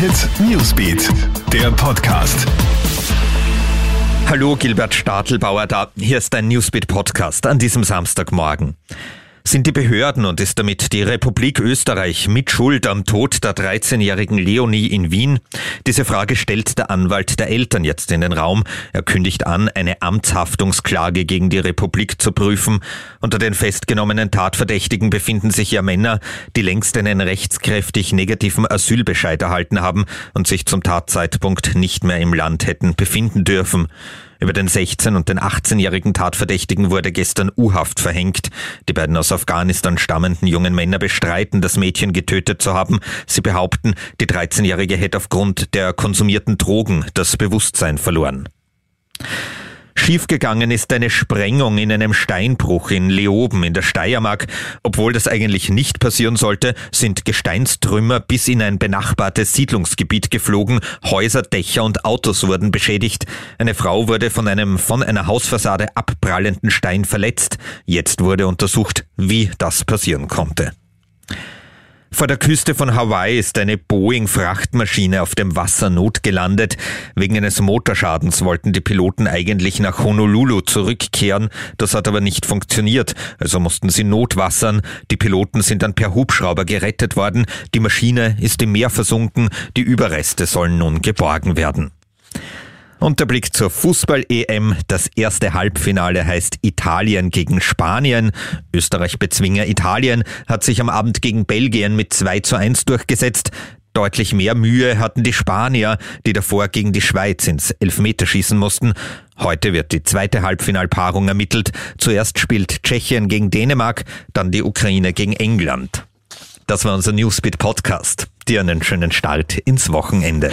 Hit Newsbeat, der Podcast. Hallo, Gilbert Stadelbauer da. Hier ist dein Newsbeat Podcast an diesem Samstagmorgen. Sind die Behörden und ist damit die Republik Österreich mit Schuld am Tod der 13-jährigen Leonie in Wien? Diese Frage stellt der Anwalt der Eltern jetzt in den Raum. Er kündigt an, eine Amtshaftungsklage gegen die Republik zu prüfen. Unter den festgenommenen Tatverdächtigen befinden sich ja Männer, die längst einen rechtskräftig negativen Asylbescheid erhalten haben und sich zum Tatzeitpunkt nicht mehr im Land hätten befinden dürfen. Über den 16- und den 18-jährigen Tatverdächtigen wurde gestern U-Haft verhängt. Die beiden aus Afghanistan stammenden jungen Männer bestreiten, das Mädchen getötet zu haben. Sie behaupten, die 13-jährige hätte aufgrund der konsumierten Drogen das Bewusstsein verloren. Schiefgegangen ist eine Sprengung in einem Steinbruch in Leoben in der Steiermark. Obwohl das eigentlich nicht passieren sollte, sind Gesteinstrümmer bis in ein benachbartes Siedlungsgebiet geflogen. Häuser, Dächer und Autos wurden beschädigt. Eine Frau wurde von einem von einer Hausfassade abprallenden Stein verletzt. Jetzt wurde untersucht, wie das passieren konnte. Vor der Küste von Hawaii ist eine Boeing-Frachtmaschine auf dem Wasser notgelandet. Wegen eines Motorschadens wollten die Piloten eigentlich nach Honolulu zurückkehren. Das hat aber nicht funktioniert, also mussten sie notwassern. Die Piloten sind dann per Hubschrauber gerettet worden. Die Maschine ist im Meer versunken. Die Überreste sollen nun geborgen werden. Und der Blick zur Fußball-EM. Das erste Halbfinale heißt Italien gegen Spanien. Österreich-Bezwinger Italien hat sich am Abend gegen Belgien mit 2 zu 1 durchgesetzt. Deutlich mehr Mühe hatten die Spanier, die davor gegen die Schweiz ins Elfmeterschießen mussten. Heute wird die zweite Halbfinalpaarung ermittelt. Zuerst spielt Tschechien gegen Dänemark, dann die Ukraine gegen England. Das war unser Newsbeat Podcast. Dir einen schönen Start ins Wochenende.